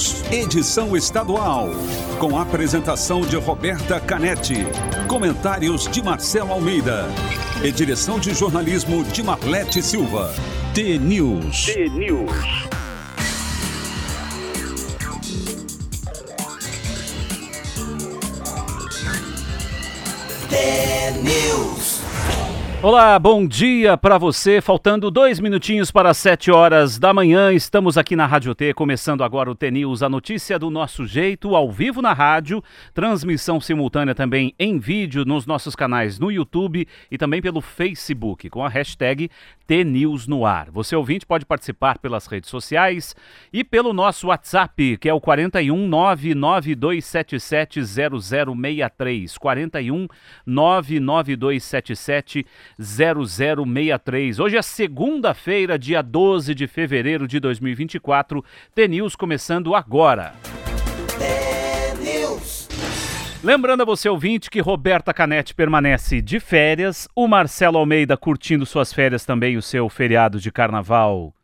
News, edição estadual. Com apresentação de Roberta Canetti. Comentários de Marcelo Almeida. E direção de jornalismo de Marlete Silva. T News. T News. News. Olá, bom dia para você. Faltando dois minutinhos para sete horas da manhã, estamos aqui na Rádio T, começando agora o T News, a notícia do nosso jeito, ao vivo na rádio, transmissão simultânea também em vídeo nos nossos canais no YouTube e também pelo Facebook, com a hashtag T-News no ar. Você ouvinte pode participar pelas redes sociais e pelo nosso WhatsApp, que é o 41 99277 0063. 41 99277 0063. Hoje é segunda-feira, dia 12 de fevereiro de 2024. T-News começando agora. Lembrando a você, ouvinte, que Roberta Canetti permanece de férias, o Marcelo Almeida curtindo suas férias também, o seu feriado de carnaval.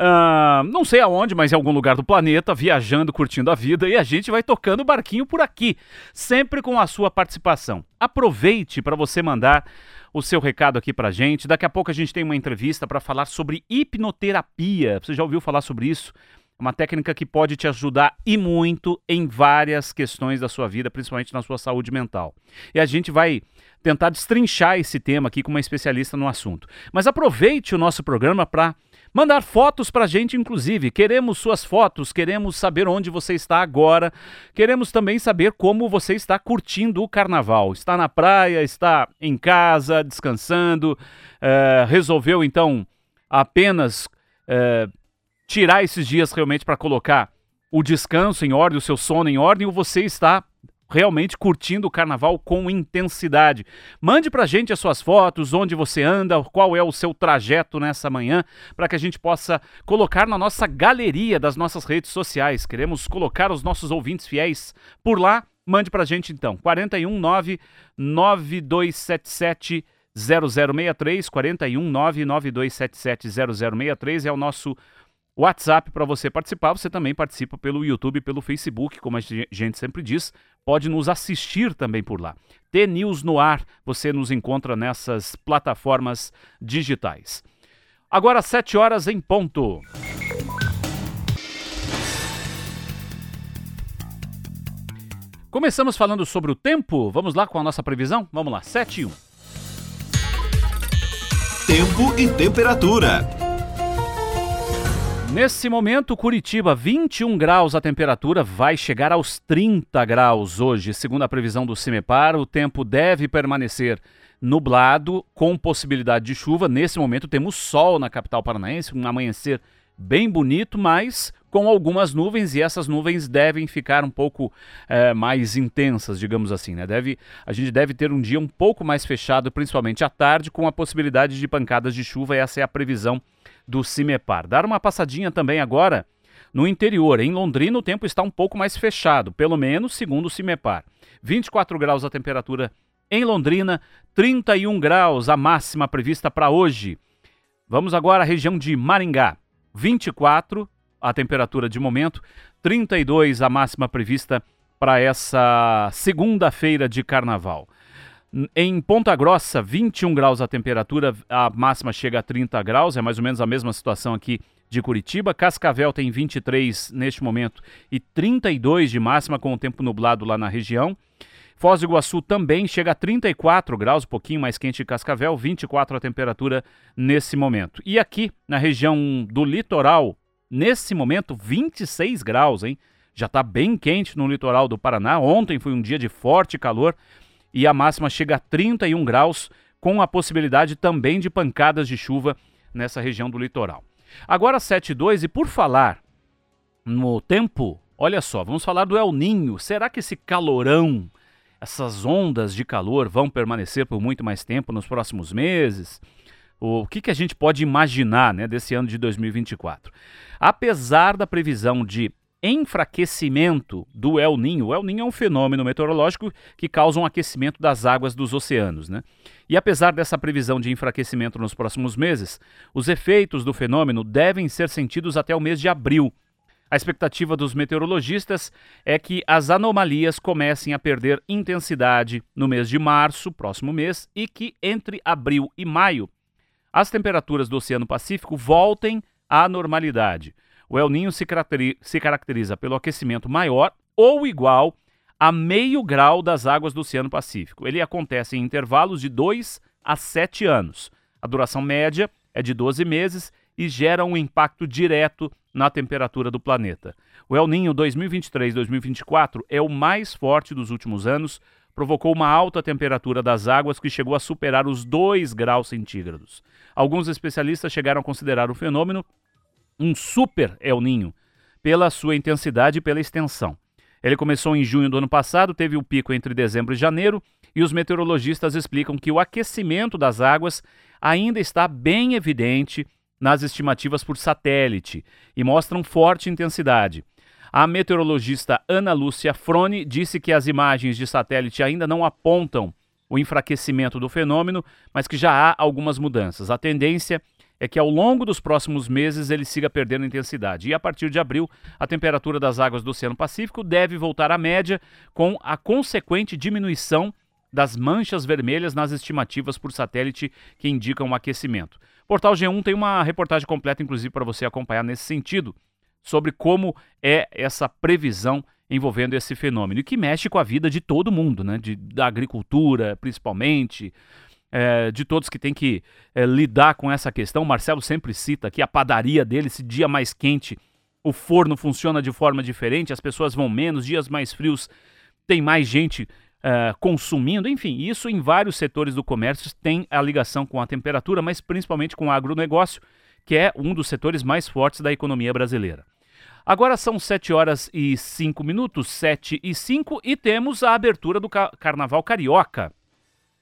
Uh, não sei aonde, mas em algum lugar do planeta, viajando, curtindo a vida, e a gente vai tocando o barquinho por aqui, sempre com a sua participação. Aproveite para você mandar o seu recado aqui pra gente. Daqui a pouco a gente tem uma entrevista para falar sobre hipnoterapia. Você já ouviu falar sobre isso? Uma técnica que pode te ajudar e muito em várias questões da sua vida, principalmente na sua saúde mental. E a gente vai tentar destrinchar esse tema aqui com uma especialista no assunto. Mas aproveite o nosso programa para mandar fotos para a gente, inclusive. Queremos suas fotos, queremos saber onde você está agora, queremos também saber como você está curtindo o carnaval. Está na praia, está em casa, descansando, é, resolveu então apenas. É, tirar esses dias realmente para colocar o descanso em ordem, o seu sono em ordem, ou você está realmente curtindo o carnaval com intensidade. Mande pra gente as suas fotos, onde você anda, qual é o seu trajeto nessa manhã, para que a gente possa colocar na nossa galeria das nossas redes sociais. Queremos colocar os nossos ouvintes fiéis por lá. Mande pra gente então. 419 9277 0063 419 9277 0063 é o nosso WhatsApp para você participar. Você também participa pelo YouTube, pelo Facebook, como a gente sempre diz. Pode nos assistir também por lá. T-News no ar, você nos encontra nessas plataformas digitais. Agora, 7 horas em ponto. Começamos falando sobre o tempo. Vamos lá com a nossa previsão? Vamos lá, 7 e 1. Tempo e temperatura. Nesse momento, Curitiba, 21 graus a temperatura, vai chegar aos 30 graus hoje, segundo a previsão do CIMEPAR. O tempo deve permanecer nublado, com possibilidade de chuva. Nesse momento, temos sol na capital paranaense, um amanhecer bem bonito, mas com algumas nuvens e essas nuvens devem ficar um pouco é, mais intensas, digamos assim. Né? Deve, a gente deve ter um dia um pouco mais fechado, principalmente à tarde, com a possibilidade de pancadas de chuva. Essa é a previsão do CIMEPAR. Dar uma passadinha também agora no interior. Em Londrina, o tempo está um pouco mais fechado, pelo menos segundo o CIMEPAR. 24 graus a temperatura em Londrina, 31 graus a máxima prevista para hoje. Vamos agora à região de Maringá. 24 a temperatura de momento, 32 a máxima prevista para essa segunda-feira de carnaval. Em Ponta Grossa, 21 graus a temperatura, a máxima chega a 30 graus, é mais ou menos a mesma situação aqui de Curitiba. Cascavel tem 23 neste momento e 32 de máxima, com o tempo nublado lá na região. Foz do Iguaçu também chega a 34 graus, um pouquinho mais quente que Cascavel, 24 a temperatura nesse momento. E aqui na região do litoral, nesse momento, 26 graus, hein? Já está bem quente no litoral do Paraná. Ontem foi um dia de forte calor e a máxima chega a 31 graus, com a possibilidade também de pancadas de chuva nessa região do litoral. Agora 7,2 e por falar no tempo, olha só, vamos falar do El Ninho. Será que esse calorão, essas ondas de calor vão permanecer por muito mais tempo nos próximos meses? O que, que a gente pode imaginar né, desse ano de 2024? Apesar da previsão de enfraquecimento do El Ninho. O El Ninho é um fenômeno meteorológico que causa um aquecimento das águas dos oceanos. Né? E apesar dessa previsão de enfraquecimento nos próximos meses, os efeitos do fenômeno devem ser sentidos até o mês de abril. A expectativa dos meteorologistas é que as anomalias comecem a perder intensidade no mês de março, próximo mês, e que entre abril e maio as temperaturas do Oceano Pacífico voltem à normalidade. O El Ninho se, se caracteriza pelo aquecimento maior ou igual a meio grau das águas do Oceano Pacífico. Ele acontece em intervalos de 2 a 7 anos. A duração média é de 12 meses e gera um impacto direto na temperatura do planeta. O El Ninho 2023-2024 é o mais forte dos últimos anos, provocou uma alta temperatura das águas que chegou a superar os 2 graus centígrados. Alguns especialistas chegaram a considerar o fenômeno um super El Ninho, pela sua intensidade e pela extensão. Ele começou em junho do ano passado, teve o pico entre dezembro e janeiro, e os meteorologistas explicam que o aquecimento das águas ainda está bem evidente nas estimativas por satélite e mostram forte intensidade. A meteorologista Ana Lúcia Frone disse que as imagens de satélite ainda não apontam o enfraquecimento do fenômeno, mas que já há algumas mudanças. A tendência é que ao longo dos próximos meses ele siga perdendo intensidade. E a partir de abril, a temperatura das águas do Oceano Pacífico deve voltar à média, com a consequente diminuição das manchas vermelhas nas estimativas por satélite que indicam o aquecimento. Portal G1 tem uma reportagem completa, inclusive, para você acompanhar nesse sentido, sobre como é essa previsão envolvendo esse fenômeno e que mexe com a vida de todo mundo, né? De, da agricultura, principalmente, é, de todos que tem que é, lidar com essa questão. O Marcelo sempre cita que a padaria dele, esse dia mais quente, o forno funciona de forma diferente, as pessoas vão menos, dias mais frios tem mais gente uh, consumindo, enfim, isso em vários setores do comércio tem a ligação com a temperatura, mas principalmente com o agronegócio, que é um dos setores mais fortes da economia brasileira. Agora são 7 horas e 5 minutos, 7 e 5, e temos a abertura do ca Carnaval Carioca.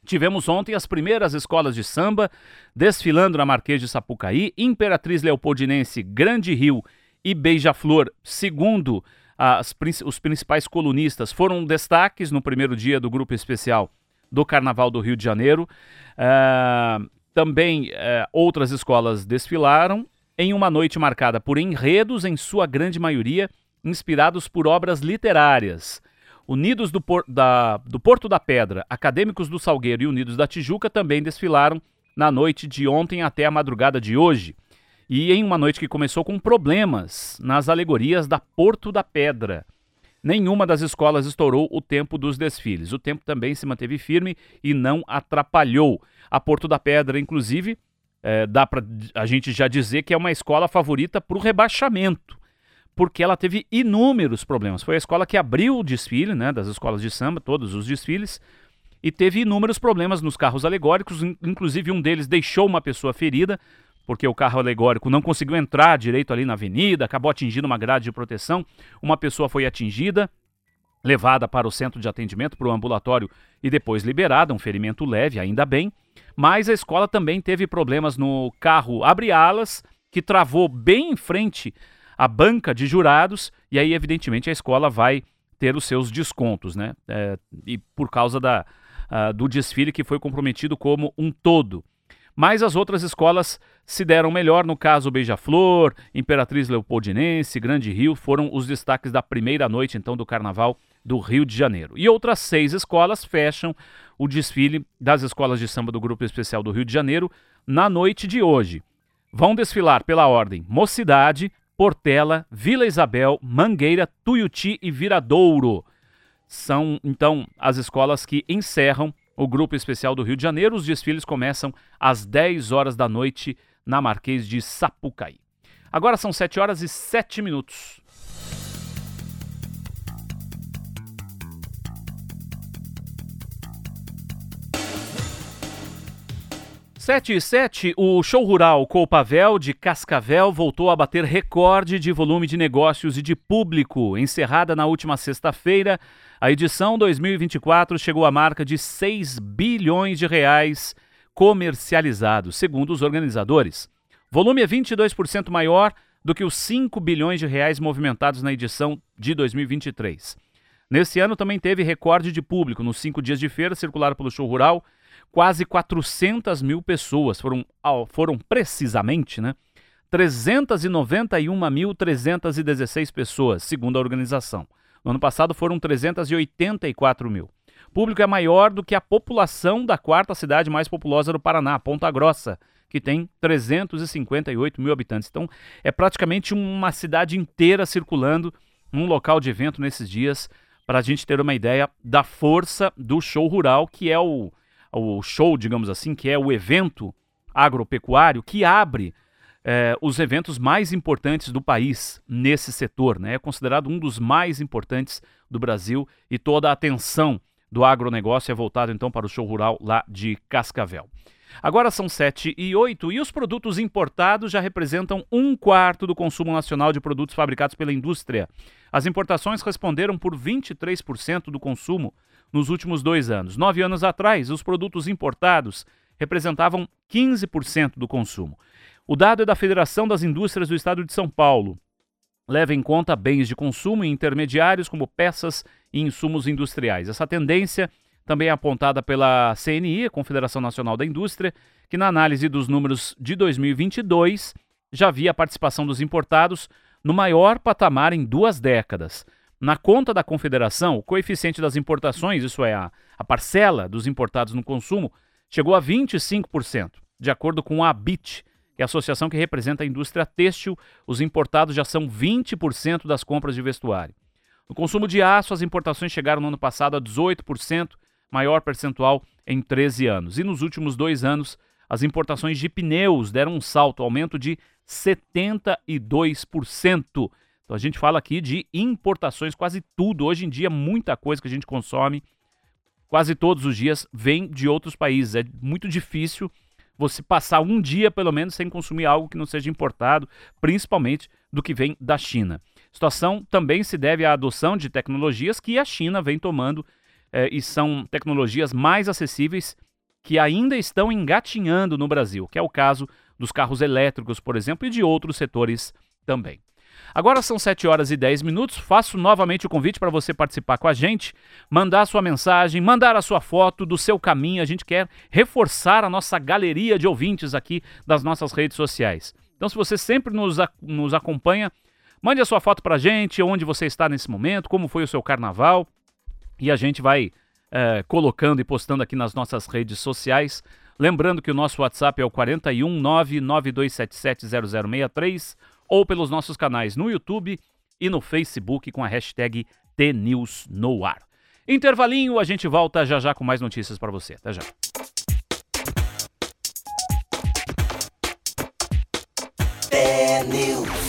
Tivemos ontem as primeiras escolas de samba desfilando na Marquês de Sapucaí, Imperatriz Leopoldinense, Grande Rio e Beija-Flor, segundo as, os principais colunistas foram destaques no primeiro dia do grupo especial do Carnaval do Rio de Janeiro. Uh, também uh, outras escolas desfilaram em uma noite marcada por enredos, em sua grande maioria, inspirados por obras literárias. Unidos do, Por da, do Porto da Pedra, Acadêmicos do Salgueiro e Unidos da Tijuca também desfilaram na noite de ontem até a madrugada de hoje e em uma noite que começou com problemas nas alegorias da Porto da Pedra. Nenhuma das escolas estourou o tempo dos desfiles. O tempo também se manteve firme e não atrapalhou. A Porto da Pedra, inclusive, é, dá para a gente já dizer que é uma escola favorita para o rebaixamento, porque ela teve inúmeros problemas. Foi a escola que abriu o desfile, né, das escolas de samba, todos os desfiles, e teve inúmeros problemas nos carros alegóricos, inclusive um deles deixou uma pessoa ferida, porque o carro alegórico não conseguiu entrar direito ali na avenida, acabou atingindo uma grade de proteção. Uma pessoa foi atingida, levada para o centro de atendimento, para o ambulatório e depois liberada, um ferimento leve, ainda bem. Mas a escola também teve problemas no carro abre-alas, que travou bem em frente à banca de jurados, e aí, evidentemente, a escola vai ter os seus descontos, né? É, e por causa da, uh, do desfile que foi comprometido como um todo. Mas as outras escolas se deram melhor, no caso Beija-Flor, Imperatriz Leopoldinense, Grande Rio, foram os destaques da primeira noite então do Carnaval do Rio de Janeiro. E outras seis escolas fecham o desfile das escolas de samba do Grupo Especial do Rio de Janeiro na noite de hoje. Vão desfilar pela ordem Mocidade, Portela, Vila Isabel, Mangueira, Tuiuti e Viradouro. São então as escolas que encerram o Grupo Especial do Rio de Janeiro. Os desfiles começam às 10 horas da noite na Marquês de Sapucaí. Agora são 7 horas e 7 minutos. Sete e sete, o show rural Coupavel de Cascavel voltou a bater recorde de volume de negócios e de público. Encerrada na última sexta-feira, a edição 2024 chegou à marca de 6 bilhões de reais comercializados, segundo os organizadores. Volume é 22% maior do que os 5 bilhões de reais movimentados na edição de 2023. Nesse ano também teve recorde de público. Nos cinco dias de feira circularam pelo show rural, quase 400 mil pessoas foram, foram precisamente, né? 391.316 pessoas, segundo a organização. No ano passado foram 384 mil. O público é maior do que a população da quarta cidade mais populosa do Paraná, Ponta Grossa, que tem 358 mil habitantes. Então, é praticamente uma cidade inteira circulando num local de evento nesses dias, para a gente ter uma ideia da força do show rural, que é o, o show, digamos assim, que é o evento agropecuário que abre é, os eventos mais importantes do país nesse setor. Né? É considerado um dos mais importantes do Brasil e toda a atenção do agronegócio é voltada então para o show rural lá de Cascavel. Agora são 7 e 8 e os produtos importados já representam um quarto do consumo nacional de produtos fabricados pela indústria. As importações responderam por 23% do consumo nos últimos dois anos. Nove anos atrás, os produtos importados representavam 15% do consumo. O dado é da Federação das Indústrias do Estado de São Paulo. Leva em conta bens de consumo e intermediários como peças e insumos industriais. Essa tendência também é apontada pela CNI, Confederação Nacional da Indústria, que na análise dos números de 2022 já via a participação dos importados no maior patamar em duas décadas. Na conta da Confederação, o coeficiente das importações, isso é, a, a parcela dos importados no consumo, chegou a 25%. De acordo com a ABIT, que é a associação que representa a indústria têxtil, os importados já são 20% das compras de vestuário. No consumo de aço, as importações chegaram no ano passado a 18%, maior percentual em 13 anos. E nos últimos dois anos, as importações de pneus deram um salto, aumento de 72%. Então a gente fala aqui de importações, quase tudo. Hoje em dia, muita coisa que a gente consome, quase todos os dias, vem de outros países. É muito difícil você passar um dia, pelo menos, sem consumir algo que não seja importado, principalmente do que vem da China. A situação também se deve à adoção de tecnologias que a China vem tomando eh, e são tecnologias mais acessíveis que ainda estão engatinhando no Brasil, que é o caso dos carros elétricos, por exemplo, e de outros setores também. Agora são 7 horas e 10 minutos. Faço novamente o convite para você participar com a gente, mandar a sua mensagem, mandar a sua foto do seu caminho. A gente quer reforçar a nossa galeria de ouvintes aqui das nossas redes sociais. Então, se você sempre nos, nos acompanha, mande a sua foto para a gente, onde você está nesse momento, como foi o seu carnaval, e a gente vai é, colocando e postando aqui nas nossas redes sociais. Lembrando que o nosso WhatsApp é o 41 992770063 ou pelos nossos canais no YouTube e no Facebook com a hashtag TNewsNoAr. Intervalinho, a gente volta já já com mais notícias para você. Até já. TNews.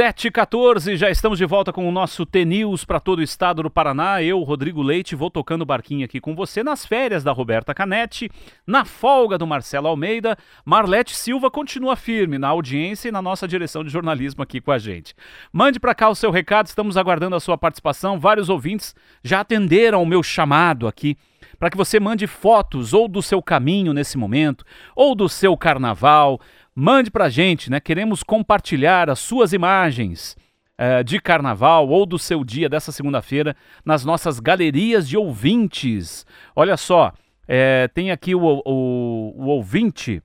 7h14, já estamos de volta com o nosso T-News para todo o estado do Paraná. Eu, Rodrigo Leite, vou tocando barquinho aqui com você nas férias da Roberta Canetti, na folga do Marcelo Almeida. Marlete Silva continua firme na audiência e na nossa direção de jornalismo aqui com a gente. Mande para cá o seu recado, estamos aguardando a sua participação. Vários ouvintes já atenderam o meu chamado aqui para que você mande fotos ou do seu caminho nesse momento, ou do seu carnaval, Mande para a gente, né? Queremos compartilhar as suas imagens uh, de carnaval ou do seu dia dessa segunda-feira nas nossas galerias de ouvintes. Olha só, é, tem aqui o, o, o ouvinte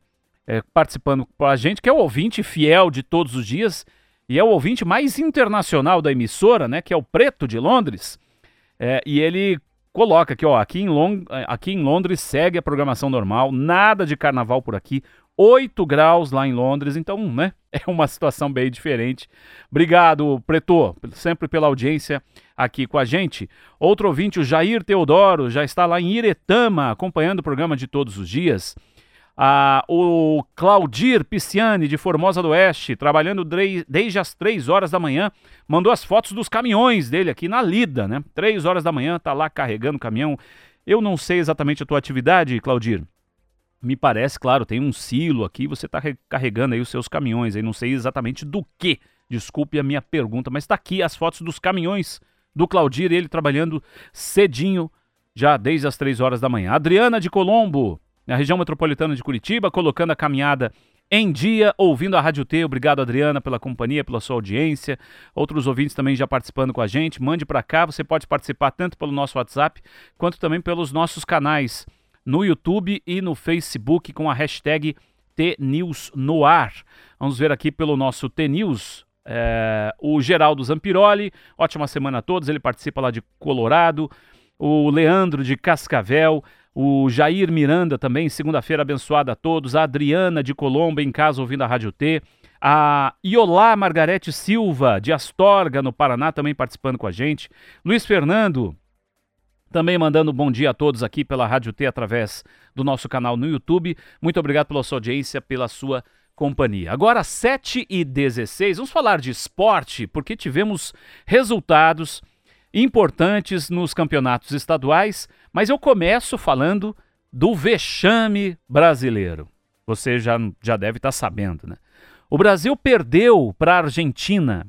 é, participando com a gente, que é o ouvinte fiel de todos os dias e é o ouvinte mais internacional da emissora, né? Que é o Preto de Londres. É, e ele coloca aqui, ó, aqui em, Long, aqui em Londres segue a programação normal, nada de carnaval por aqui. 8 graus lá em Londres, então, né, é uma situação bem diferente. Obrigado, Pretor, sempre pela audiência aqui com a gente. Outro ouvinte, o Jair Teodoro, já está lá em Iretama, acompanhando o programa de todos os dias. Ah, o Claudir Pisciani, de Formosa do Oeste, trabalhando desde as 3 horas da manhã, mandou as fotos dos caminhões dele aqui na lida, né? 3 horas da manhã, tá lá carregando o caminhão. Eu não sei exatamente a tua atividade, Claudir, me parece, claro, tem um silo aqui, você está carregando aí os seus caminhões, aí não sei exatamente do que. Desculpe a minha pergunta, mas está aqui as fotos dos caminhões do Claudir, ele trabalhando cedinho, já desde as 3 horas da manhã. Adriana de Colombo, na região metropolitana de Curitiba, colocando a caminhada em dia, ouvindo a Rádio T. Obrigado, Adriana, pela companhia, pela sua audiência. Outros ouvintes também já participando com a gente. Mande para cá, você pode participar tanto pelo nosso WhatsApp quanto também pelos nossos canais no YouTube e no Facebook com a hashtag TNews no ar. Vamos ver aqui pelo nosso TNews. É, o Geraldo Zampiroli, ótima semana a todos, ele participa lá de Colorado. O Leandro de Cascavel, o Jair Miranda também, segunda-feira abençoada a todos, a Adriana de Colombo em casa ouvindo a Rádio T, a Iolá Margarete Silva de Astorga, no Paraná, também participando com a gente, Luiz Fernando, também mandando um bom dia a todos aqui pela Rádio T através do nosso canal no YouTube. Muito obrigado pela sua audiência, pela sua companhia. Agora, 7 e 16, vamos falar de esporte, porque tivemos resultados importantes nos campeonatos estaduais, mas eu começo falando do vexame brasileiro. Você já, já deve estar tá sabendo, né? O Brasil perdeu para a Argentina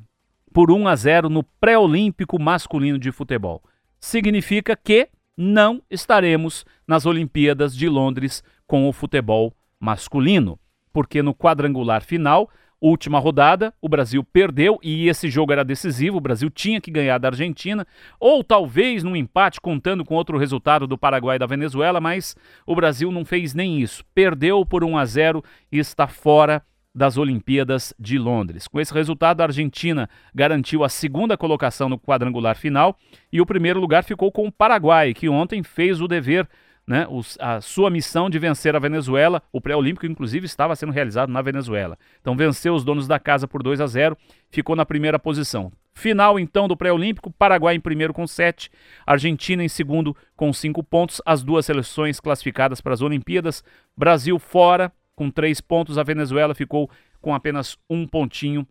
por 1 a 0 no pré-olímpico masculino de futebol. Significa que não estaremos nas Olimpíadas de Londres com o futebol masculino, porque no quadrangular final última rodada, o Brasil perdeu e esse jogo era decisivo. O Brasil tinha que ganhar da Argentina, ou talvez num empate, contando com outro resultado do Paraguai e da Venezuela, mas o Brasil não fez nem isso. Perdeu por 1 a 0 e está fora das Olimpíadas de Londres. Com esse resultado, a Argentina garantiu a segunda colocação no quadrangular final e o primeiro lugar ficou com o Paraguai, que ontem fez o dever né, a sua missão de vencer a Venezuela. O pré-olímpico, inclusive, estava sendo realizado na Venezuela. Então, venceu os donos da casa por 2 a 0, ficou na primeira posição. Final, então, do pré-olímpico: Paraguai em primeiro com 7, Argentina em segundo com 5 pontos. As duas seleções classificadas para as Olimpíadas. Brasil fora com 3 pontos, a Venezuela ficou com apenas um pontinho.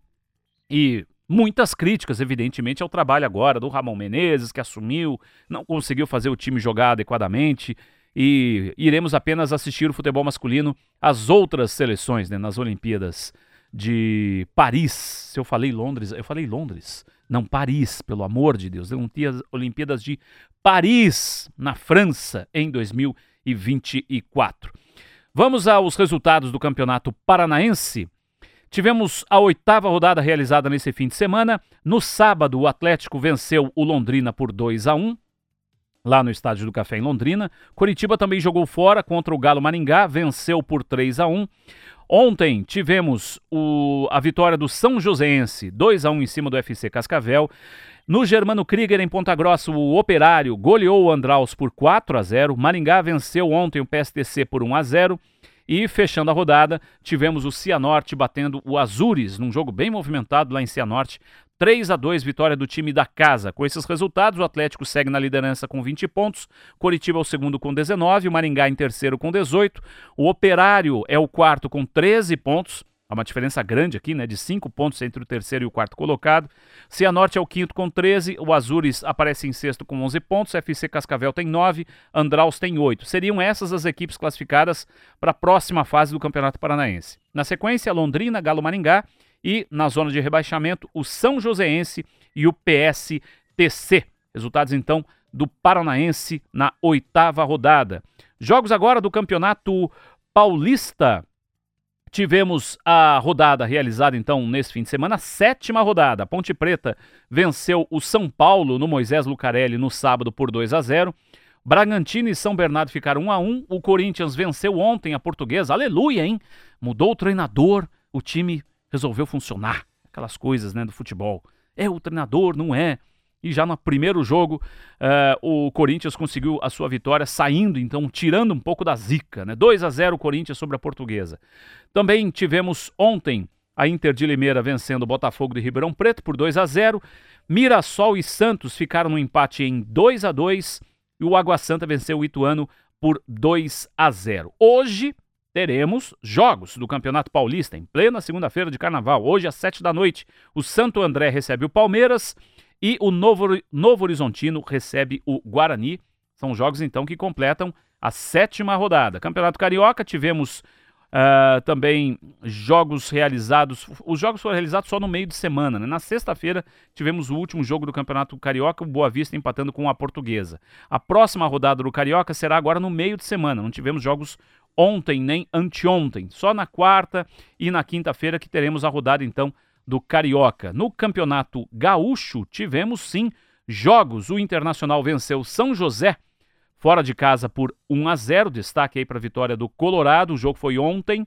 E Muitas críticas, evidentemente, ao trabalho agora do Ramon Menezes, que assumiu, não conseguiu fazer o time jogar adequadamente e iremos apenas assistir o futebol masculino às outras seleções, né, nas Olimpíadas de Paris. Se eu falei Londres, eu falei Londres. Não, Paris, pelo amor de Deus. Olimpíadas de Paris, na França, em 2024. Vamos aos resultados do Campeonato Paranaense. Tivemos a oitava rodada realizada nesse fim de semana. No sábado, o Atlético venceu o Londrina por 2 a 1 lá no Estádio do Café em Londrina. Curitiba também jogou fora contra o Galo Maringá, venceu por 3 a 1. Ontem tivemos o, a vitória do São Joséense, 2 a 1 em cima do FC Cascavel. No Germano Krieger, em Ponta Grossa, o Operário goleou o Andraus por 4 a 0. Maringá venceu ontem o PSTC por 1 a 0. E fechando a rodada, tivemos o Cianorte batendo o Azures, num jogo bem movimentado lá em Cianorte. 3 a 2 vitória do time da casa. Com esses resultados, o Atlético segue na liderança com 20 pontos, Coritiba é o segundo com 19, o Maringá em terceiro com 18, o Operário é o quarto com 13 pontos. Há uma diferença grande aqui, né? De 5 pontos entre o terceiro e o quarto colocado. Cianorte é o quinto com 13. O Azures aparece em sexto com 11 pontos. FC Cascavel tem 9. Andraus tem 8. Seriam essas as equipes classificadas para a próxima fase do Campeonato Paranaense. Na sequência, Londrina, Galo Maringá. E na zona de rebaixamento, o São Joséense e o PSTC. Resultados então do Paranaense na oitava rodada. Jogos agora do Campeonato Paulista. Tivemos a rodada realizada então nesse fim de semana, sétima rodada. Ponte Preta venceu o São Paulo no Moisés Lucarelli no sábado por 2 a 0. Bragantino e São Bernardo ficaram 1 a 1. O Corinthians venceu ontem a Portuguesa. Aleluia, hein? Mudou o treinador, o time resolveu funcionar. Aquelas coisas, né, do futebol. É o treinador, não é? E já no primeiro jogo, uh, o Corinthians conseguiu a sua vitória, saindo, então, tirando um pouco da zica. Né? 2 a 0 o Corinthians sobre a Portuguesa. Também tivemos ontem a Inter de Limeira vencendo o Botafogo de Ribeirão Preto por 2 a 0 Mirassol e Santos ficaram no empate em 2 a 2 e o Água Santa venceu o Ituano por 2 a 0 Hoje teremos jogos do Campeonato Paulista em plena segunda-feira de carnaval. Hoje às 7 da noite, o Santo André recebe o Palmeiras e o Novo, Novo Horizontino recebe o Guarani. São jogos, então, que completam a sétima rodada. Campeonato Carioca, tivemos uh, também jogos realizados. Os jogos foram realizados só no meio de semana. Né? Na sexta-feira, tivemos o último jogo do Campeonato Carioca, o Boa Vista empatando com a Portuguesa. A próxima rodada do Carioca será agora no meio de semana. Não tivemos jogos ontem nem anteontem. Só na quarta e na quinta-feira que teremos a rodada então do Carioca. No Campeonato Gaúcho tivemos sim jogos. O Internacional venceu São José fora de casa por 1 a 0. Destaque aí para a vitória do Colorado. O jogo foi ontem.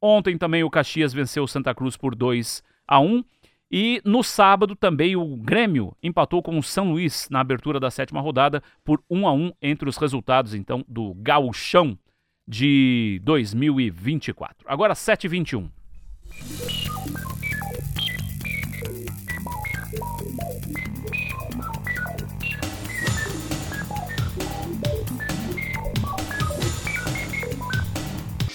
Ontem também o Caxias venceu o Santa Cruz por 2 a 1. E no sábado também o Grêmio empatou com o São Luís na abertura da sétima rodada por 1 a 1 entre os resultados então do Gauchão de 2024. Agora 7h21.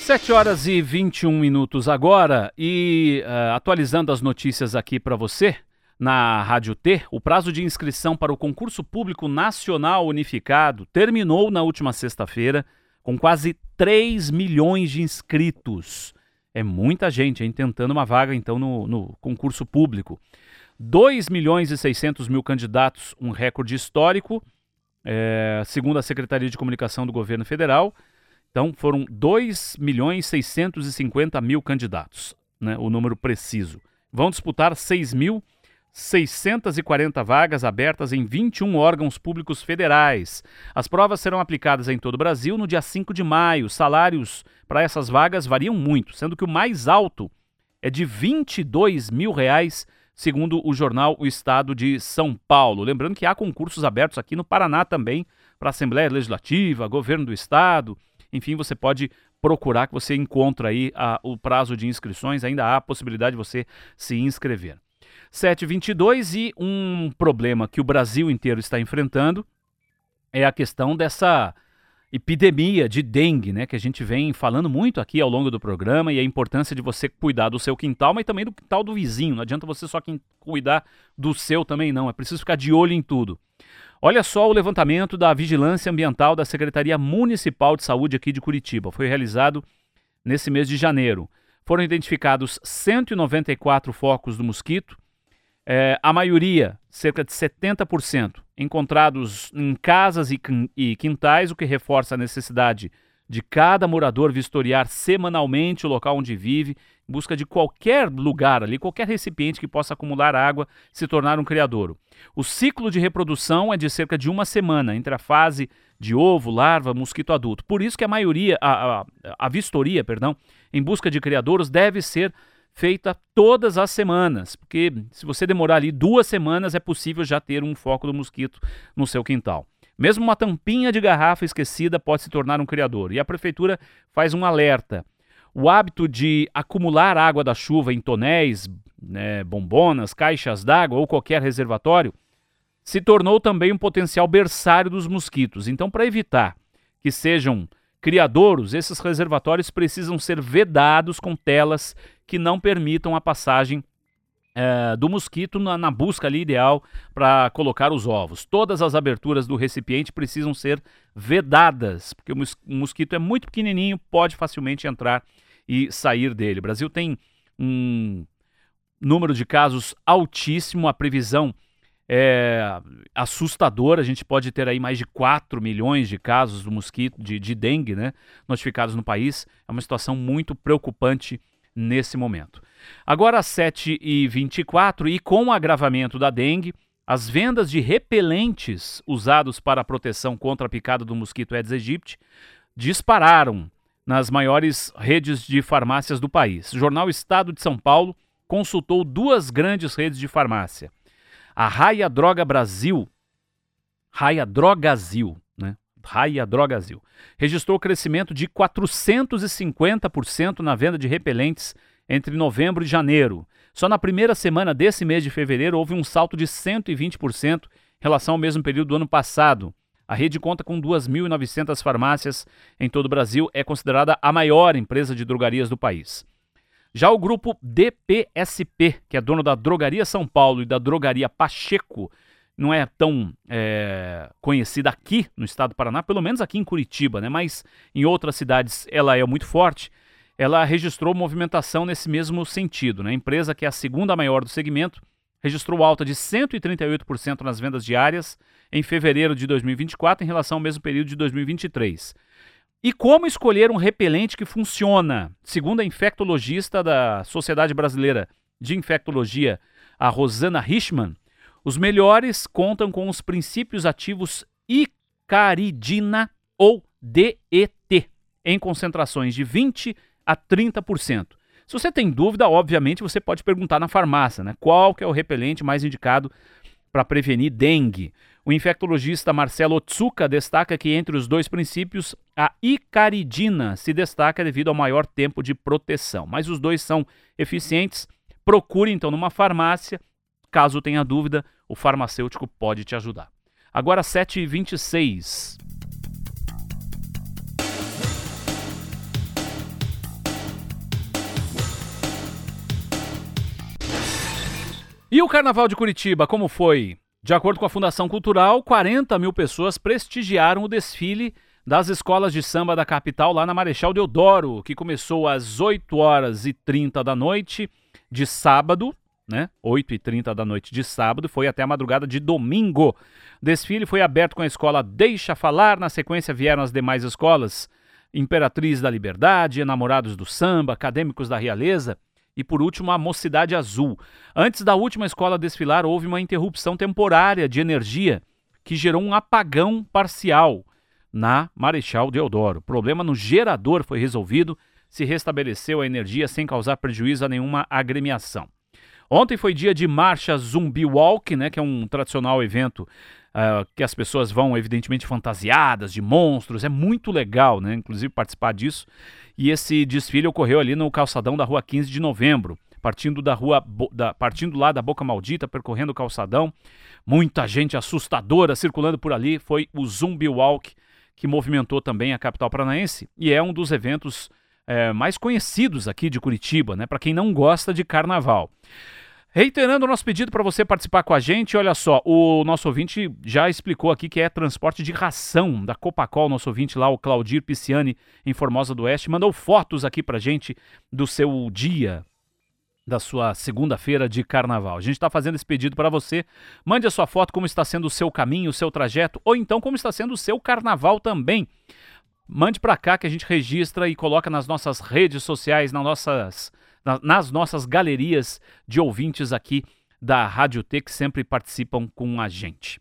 Sete horas e 21 minutos agora e uh, atualizando as notícias aqui para você na Rádio T, o prazo de inscrição para o concurso público nacional unificado terminou na última sexta-feira com quase 3 milhões de inscritos. É muita gente hein, tentando uma vaga, então, no, no concurso público. 2 milhões e 600 mil candidatos, um recorde histórico, é, segundo a Secretaria de Comunicação do Governo Federal. Então, foram 2 milhões e 650 mil candidatos, né, o número preciso. Vão disputar 6 mil 640 vagas abertas em 21 órgãos públicos federais. As provas serão aplicadas em todo o Brasil no dia 5 de maio. Salários para essas vagas variam muito, sendo que o mais alto é de 22 mil reais, segundo o jornal O Estado de São Paulo. Lembrando que há concursos abertos aqui no Paraná também, para Assembleia Legislativa, Governo do Estado. Enfim, você pode procurar que você encontra aí a, o prazo de inscrições, ainda há a possibilidade de você se inscrever. 722 e um problema que o Brasil inteiro está enfrentando é a questão dessa epidemia de dengue, né, que a gente vem falando muito aqui ao longo do programa e a importância de você cuidar do seu quintal, mas também do quintal do vizinho. Não adianta você só cuidar do seu também não, é preciso ficar de olho em tudo. Olha só o levantamento da Vigilância Ambiental da Secretaria Municipal de Saúde aqui de Curitiba. Foi realizado nesse mês de janeiro. Foram identificados 194 focos do mosquito, é, a maioria, cerca de 70%, encontrados em casas e quintais, o que reforça a necessidade de cada morador vistoriar semanalmente o local onde vive, busca de qualquer lugar ali, qualquer recipiente que possa acumular água, se tornar um criadouro. O ciclo de reprodução é de cerca de uma semana entre a fase de ovo, larva, mosquito adulto. Por isso que a maioria, a, a, a vistoria, perdão, em busca de criadouros deve ser feita todas as semanas, porque se você demorar ali duas semanas é possível já ter um foco do mosquito no seu quintal. Mesmo uma tampinha de garrafa esquecida pode se tornar um criador. E a prefeitura faz um alerta. O hábito de acumular água da chuva em tonéis, né, bombonas, caixas d'água ou qualquer reservatório se tornou também um potencial berçário dos mosquitos. Então, para evitar que sejam criadouros, esses reservatórios precisam ser vedados com telas que não permitam a passagem é, do mosquito na, na, busca ali ideal para colocar os ovos. Todas as aberturas do recipiente precisam ser vedadas, porque o, mos o mosquito é muito pequenininho, pode facilmente entrar e sair dele. O Brasil tem um número de casos altíssimo, a previsão é assustadora. A gente pode ter aí mais de 4 milhões de casos do mosquito, de, de dengue, né, notificados no país. É uma situação muito preocupante nesse momento. Agora às 7h24 e com o agravamento da dengue, as vendas de repelentes usados para a proteção contra a picada do mosquito Aedes aegypti dispararam nas maiores redes de farmácias do país. O jornal Estado de São Paulo consultou duas grandes redes de farmácia. A Raia Droga Brasil, Raia Drogazil? Raia Drogazil, registrou crescimento de 450% na venda de repelentes entre novembro e janeiro. Só na primeira semana desse mês de fevereiro houve um salto de 120% em relação ao mesmo período do ano passado. A rede conta com 2.900 farmácias em todo o Brasil, é considerada a maior empresa de drogarias do país. Já o grupo DPSP, que é dono da Drogaria São Paulo e da Drogaria Pacheco, não é tão é, conhecida aqui no estado do Paraná, pelo menos aqui em Curitiba, né? mas em outras cidades ela é muito forte. Ela registrou movimentação nesse mesmo sentido. Né? A empresa, que é a segunda maior do segmento, registrou alta de 138% nas vendas diárias em fevereiro de 2024 em relação ao mesmo período de 2023. E como escolher um repelente que funciona? Segundo a infectologista da Sociedade Brasileira de Infectologia, a Rosana Richman, os melhores contam com os princípios ativos icaridina ou DET, em concentrações de 20 a 30%. Se você tem dúvida, obviamente você pode perguntar na farmácia, né? Qual que é o repelente mais indicado para prevenir dengue? O infectologista Marcelo Otsuka destaca que entre os dois princípios, a icaridina se destaca devido ao maior tempo de proteção. Mas os dois são eficientes. Procure então numa farmácia. Caso tenha dúvida, o farmacêutico pode te ajudar. Agora 7h26. E o Carnaval de Curitiba, como foi? De acordo com a Fundação Cultural, 40 mil pessoas prestigiaram o desfile das escolas de samba da capital lá na Marechal Deodoro, que começou às 8 horas e 30 da noite de sábado, né? 8 e 30 da noite de sábado, foi até a madrugada de domingo. O desfile foi aberto com a escola Deixa Falar, na sequência vieram as demais escolas, Imperatriz da Liberdade, Enamorados do Samba, Acadêmicos da Realeza, e por último, a Mocidade Azul. Antes da última escola desfilar, houve uma interrupção temporária de energia que gerou um apagão parcial na Marechal Deodoro. O problema no gerador foi resolvido, se restabeleceu a energia sem causar prejuízo a nenhuma agremiação. Ontem foi dia de marcha Zumbi Walk, né, que é um tradicional evento uh, que as pessoas vão, evidentemente, fantasiadas de monstros. É muito legal, né, inclusive, participar disso. E esse desfile ocorreu ali no calçadão da rua 15 de novembro, partindo da rua da, partindo lá da Boca Maldita, percorrendo o calçadão. Muita gente assustadora circulando por ali. Foi o Zumbi Walk que movimentou também a capital paranaense e é um dos eventos é, mais conhecidos aqui de Curitiba, né? Para quem não gosta de carnaval. Reiterando o nosso pedido para você participar com a gente, olha só, o nosso ouvinte já explicou aqui que é transporte de ração da Copacol, nosso ouvinte lá, o Claudir Pisciani, em Formosa do Oeste, mandou fotos aqui para gente do seu dia, da sua segunda-feira de carnaval. A gente está fazendo esse pedido para você. Mande a sua foto, como está sendo o seu caminho, o seu trajeto, ou então como está sendo o seu carnaval também. Mande para cá que a gente registra e coloca nas nossas redes sociais, nas nossas nas nossas galerias de ouvintes aqui da Rádio T que sempre participam com a gente.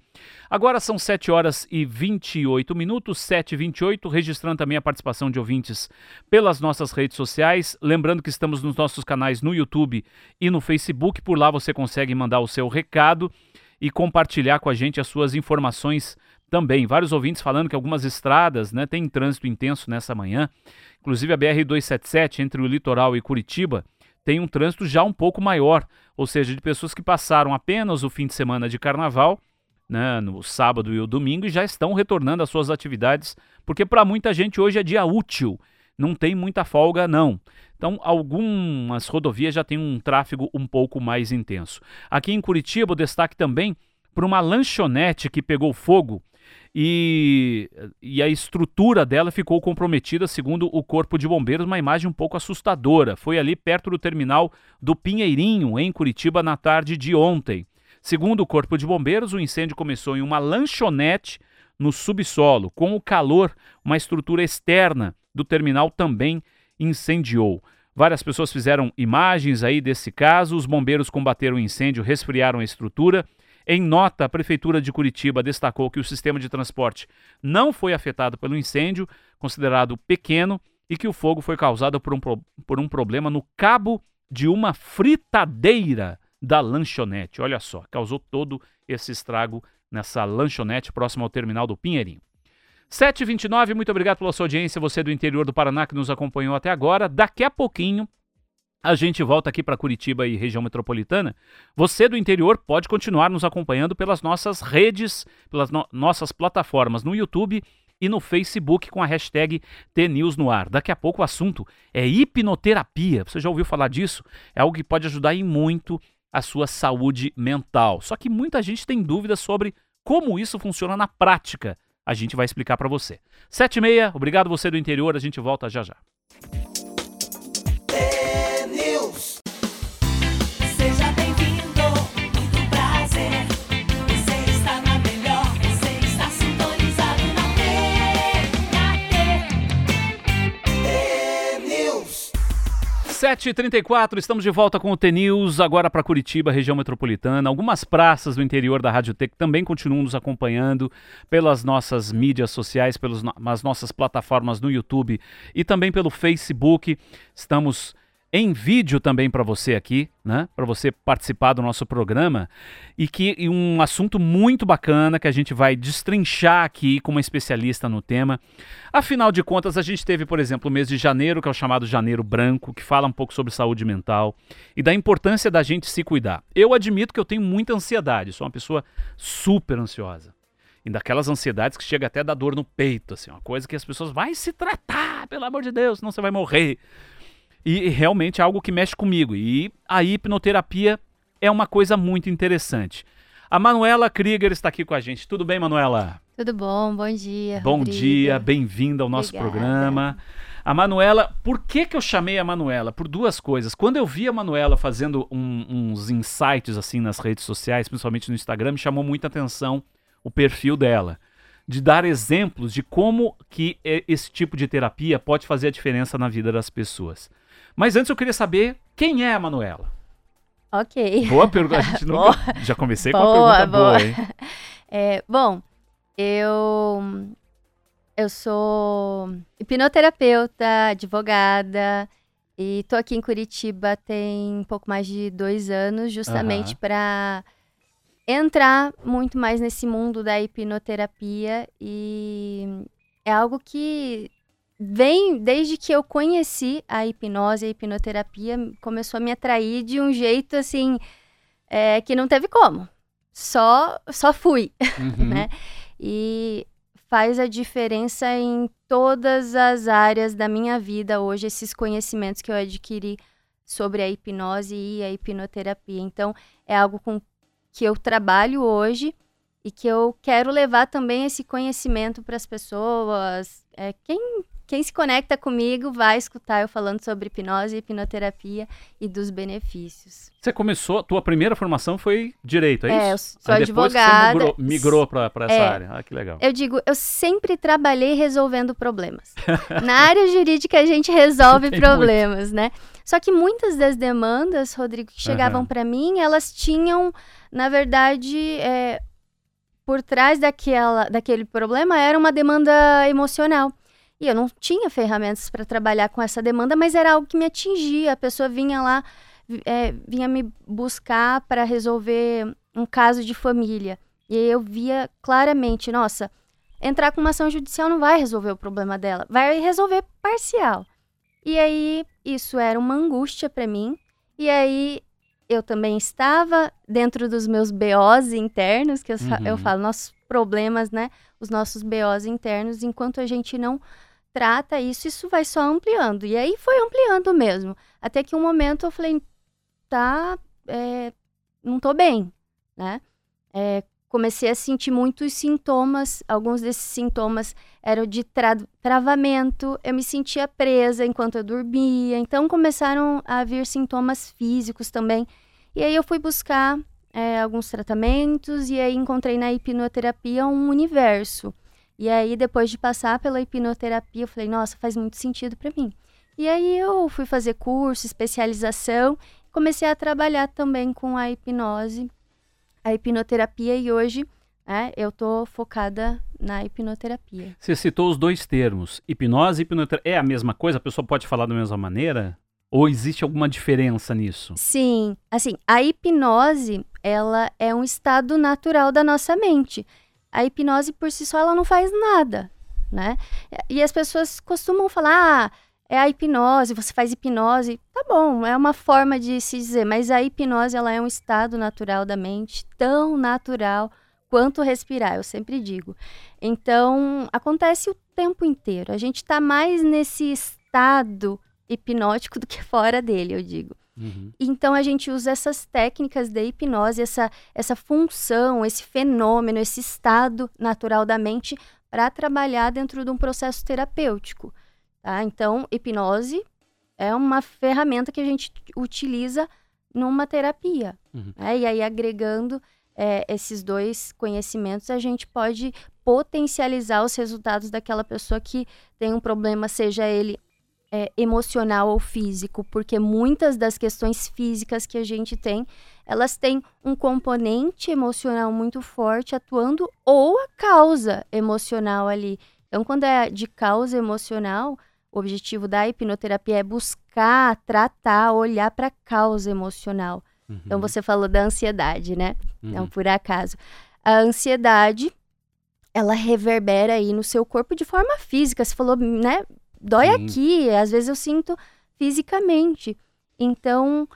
Agora são 7 horas e 28 minutos, 7 e 28, registrando também a participação de ouvintes pelas nossas redes sociais. Lembrando que estamos nos nossos canais no YouTube e no Facebook, por lá você consegue mandar o seu recado e compartilhar com a gente as suas informações também. Vários ouvintes falando que algumas estradas né, têm trânsito intenso nessa manhã, inclusive a BR-277 entre o litoral e Curitiba tem um trânsito já um pouco maior, ou seja, de pessoas que passaram apenas o fim de semana de carnaval, né, no sábado e o domingo, e já estão retornando às suas atividades, porque para muita gente hoje é dia útil, não tem muita folga não. Então, algumas rodovias já têm um tráfego um pouco mais intenso. Aqui em Curitiba, o destaque também para uma lanchonete que pegou fogo e, e a estrutura dela ficou comprometida, segundo o Corpo de Bombeiros, uma imagem um pouco assustadora. Foi ali perto do terminal do Pinheirinho, em Curitiba, na tarde de ontem. Segundo o Corpo de Bombeiros, o incêndio começou em uma lanchonete no subsolo. Com o calor, uma estrutura externa do terminal também incendiou. Várias pessoas fizeram imagens aí desse caso. Os bombeiros combateram o incêndio, resfriaram a estrutura em nota, a Prefeitura de Curitiba destacou que o sistema de transporte não foi afetado pelo incêndio, considerado pequeno, e que o fogo foi causado por um, por um problema no cabo de uma fritadeira da lanchonete. Olha só, causou todo esse estrago nessa lanchonete próxima ao terminal do Pinheirinho. 7h29, muito obrigado pela sua audiência, você do interior do Paraná que nos acompanhou até agora. Daqui a pouquinho a gente volta aqui para Curitiba e região metropolitana. Você do interior pode continuar nos acompanhando pelas nossas redes, pelas no nossas plataformas no YouTube e no Facebook com a hashtag TNews no ar. Daqui a pouco o assunto é hipnoterapia. Você já ouviu falar disso? É algo que pode ajudar em muito a sua saúde mental. Só que muita gente tem dúvidas sobre como isso funciona na prática. A gente vai explicar para você. 7 e meia, obrigado você do interior, a gente volta já já. 7h34, estamos de volta com o T-News, agora para Curitiba, região metropolitana. Algumas praças do interior da Rádio Tec também continuam nos acompanhando pelas nossas mídias sociais, pelas nossas plataformas no YouTube e também pelo Facebook. Estamos em vídeo também para você aqui, né? Para você participar do nosso programa e que e um assunto muito bacana que a gente vai destrinchar aqui com uma especialista no tema. Afinal de contas, a gente teve, por exemplo, o mês de janeiro, que é o chamado Janeiro Branco, que fala um pouco sobre saúde mental e da importância da gente se cuidar. Eu admito que eu tenho muita ansiedade, sou uma pessoa super ansiosa. E daquelas ansiedades que chega até a dar dor no peito, assim, uma coisa que as pessoas vai se tratar, pelo amor de Deus, senão você vai morrer. E realmente é algo que mexe comigo. E a hipnoterapia é uma coisa muito interessante. A Manuela Krieger está aqui com a gente. Tudo bem, Manuela? Tudo bom, bom dia. Bom Rodrigo. dia, bem-vinda ao nosso Obrigada. programa. A Manuela, por que, que eu chamei a Manuela? Por duas coisas. Quando eu vi a Manuela fazendo um, uns insights assim nas redes sociais, principalmente no Instagram, me chamou muita atenção o perfil dela. De dar exemplos de como que esse tipo de terapia pode fazer a diferença na vida das pessoas. Mas antes eu queria saber quem é a Manuela. Ok. Boa pergunta. A gente nunca... Já comecei boa, com uma pergunta boa, boa hein? É, bom, eu eu sou hipnoterapeuta, advogada e tô aqui em Curitiba tem um pouco mais de dois anos, justamente uhum. para entrar muito mais nesse mundo da hipnoterapia e é algo que vem desde que eu conheci a hipnose, a hipnoterapia, começou a me atrair de um jeito assim é, que não teve como. Só, só fui, uhum. né? E faz a diferença em todas as áreas da minha vida hoje, esses conhecimentos que eu adquiri sobre a hipnose e a hipnoterapia. Então, é algo com que eu trabalho hoje e que eu quero levar também esse conhecimento para as pessoas. É, quem quem se conecta comigo vai escutar eu falando sobre hipnose, hipnoterapia e dos benefícios. Você começou, tua primeira formação foi direito, é, é isso? É, eu sou Aí advogada. Depois você migrou, migrou para essa é, área. Ah, que legal. Eu digo, eu sempre trabalhei resolvendo problemas. Na área jurídica a gente resolve problemas, muito. né? Só que muitas das demandas, Rodrigo, que chegavam uhum. para mim, elas tinham, na verdade, é, por trás daquela, daquele problema era uma demanda emocional. E eu não tinha ferramentas para trabalhar com essa demanda, mas era algo que me atingia. A pessoa vinha lá, é, vinha me buscar para resolver um caso de família. E eu via claramente, nossa, entrar com uma ação judicial não vai resolver o problema dela, vai resolver parcial. E aí isso era uma angústia para mim. E aí eu também estava dentro dos meus BOs internos, que eu, uhum. eu falo, nossos problemas, né? Os nossos BOs internos, enquanto a gente não trata isso, isso vai só ampliando. E aí foi ampliando mesmo. Até que um momento eu falei, tá, é, não tô bem, né? É, comecei a sentir muitos sintomas, alguns desses sintomas eram de tra travamento, eu me sentia presa enquanto eu dormia, então começaram a vir sintomas físicos também. E aí eu fui buscar é, alguns tratamentos e aí encontrei na hipnoterapia um universo. E aí, depois de passar pela hipnoterapia, eu falei, nossa, faz muito sentido para mim. E aí eu fui fazer curso, especialização, comecei a trabalhar também com a hipnose, a hipnoterapia, e hoje é, eu tô focada na hipnoterapia. Você citou os dois termos, hipnose e hipnoterapia. É a mesma coisa? A pessoa pode falar da mesma maneira? Ou existe alguma diferença nisso? Sim, assim, a hipnose, ela é um estado natural da nossa mente a hipnose por si só ela não faz nada, né? E as pessoas costumam falar, ah, é a hipnose, você faz hipnose. Tá bom, é uma forma de se dizer, mas a hipnose ela é um estado natural da mente, tão natural quanto respirar, eu sempre digo. Então, acontece o tempo inteiro. A gente está mais nesse estado hipnótico do que fora dele, eu digo. Uhum. Então a gente usa essas técnicas de hipnose, essa, essa função, esse fenômeno, esse estado natural da mente para trabalhar dentro de um processo terapêutico. Tá? Então, hipnose é uma ferramenta que a gente utiliza numa terapia. Uhum. Né? E aí, agregando é, esses dois conhecimentos, a gente pode potencializar os resultados daquela pessoa que tem um problema, seja ele é, emocional ou físico, porque muitas das questões físicas que a gente tem, elas têm um componente emocional muito forte atuando ou a causa emocional ali. Então, quando é de causa emocional, o objetivo da hipnoterapia é buscar, tratar, olhar para a causa emocional. Uhum. Então, você falou da ansiedade, né? Uhum. Não por acaso. A ansiedade, ela reverbera aí no seu corpo de forma física. Você falou, né? Dói Sim. aqui, às vezes eu sinto fisicamente. Então,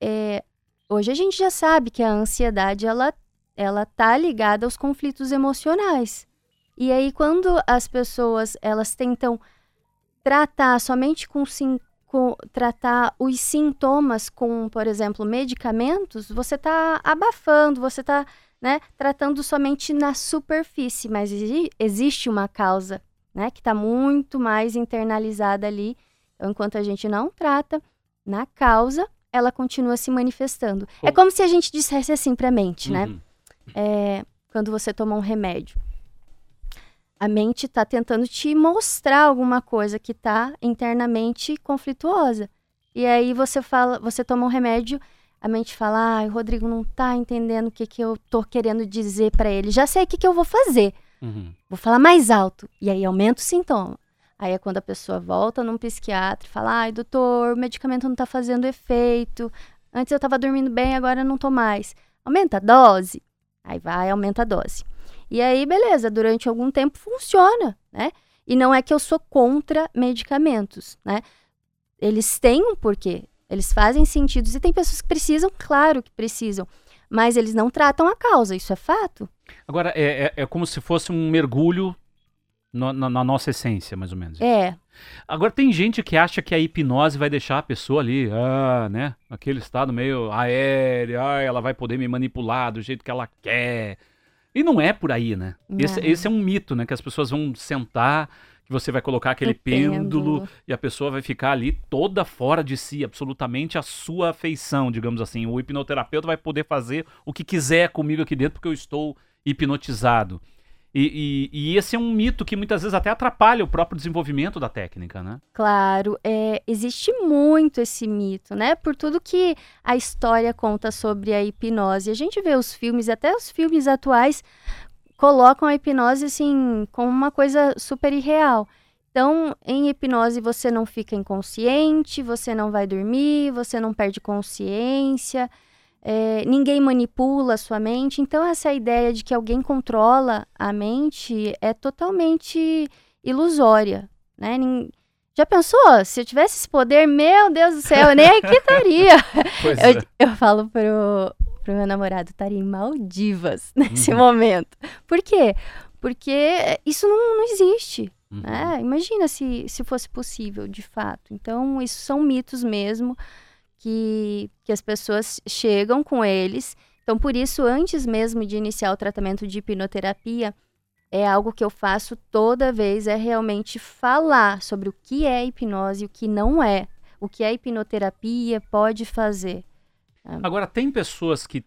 é, hoje a gente já sabe que a ansiedade, ela, ela tá ligada aos conflitos emocionais. E aí, quando as pessoas elas tentam tratar somente com, sim, com tratar os sintomas com, por exemplo, medicamentos, você está abafando, você está né, tratando somente na superfície, mas existe uma causa né, que está muito mais internalizada ali. Então, enquanto a gente não trata na causa, ela continua se manifestando. É como se a gente dissesse assim para a mente, né? Uhum. É, quando você toma um remédio a mente está tentando te mostrar alguma coisa que está internamente conflituosa. E aí você fala, você toma um remédio, a mente fala: "Ah, o Rodrigo não está entendendo o que que eu tô querendo dizer para ele. Já sei o que que eu vou fazer. Uhum. Vou falar mais alto". E aí aumenta o sintoma. Aí é quando a pessoa volta num psiquiatra e fala: "Ai, doutor, o medicamento não está fazendo efeito. Antes eu estava dormindo bem, agora não tô mais". Aumenta a dose. Aí vai, aumenta a dose. E aí, beleza, durante algum tempo funciona, né? E não é que eu sou contra medicamentos, né? Eles têm um porquê, eles fazem sentido. E tem pessoas que precisam, claro que precisam, mas eles não tratam a causa, isso é fato. Agora, é, é, é como se fosse um mergulho no, na, na, nossa essência, mais ou menos. É. Agora, tem gente que acha que a hipnose vai deixar a pessoa ali, ah, né? Aquele estado meio aéreo, ah, ela vai poder me manipular do jeito que ela quer. E não é por aí, né? Esse, esse, é um mito, né? Que as pessoas vão sentar, que você vai colocar aquele pêndulo, pêndulo, e a pessoa vai ficar ali toda fora de si, absolutamente a sua afeição, digamos assim. O hipnoterapeuta vai poder fazer o que quiser comigo aqui dentro porque eu estou hipnotizado. E, e, e, esse é um mito que muitas vezes até atrapalha o próprio desenvolvimento da técnica, né? Claro, é, existe muito esse mito, né? Por tudo que a história conta sobre a hipnose. A gente vê os filmes, até os filmes atuais colocam a hipnose assim como uma coisa super irreal. Então, em hipnose você não fica inconsciente, você não vai dormir, você não perde consciência é, ninguém manipula a sua mente. Então, essa ideia de que alguém controla a mente é totalmente ilusória, né? Já pensou? Se eu tivesse esse poder, meu Deus do céu, eu nem aqui estaria. eu, é. eu falo pro, pro meu namorado, estaria em Maldivas nesse uhum. momento. Por quê? Porque isso não, não existe. Uhum. Né? Imagina se, se fosse possível, de fato. Então, isso são mitos mesmo que, que as pessoas chegam com eles. Então, por isso, antes mesmo de iniciar o tratamento de hipnoterapia, é algo que eu faço toda vez, é realmente falar sobre o que é hipnose e o que não é. O que a hipnoterapia pode fazer. Agora, tem pessoas que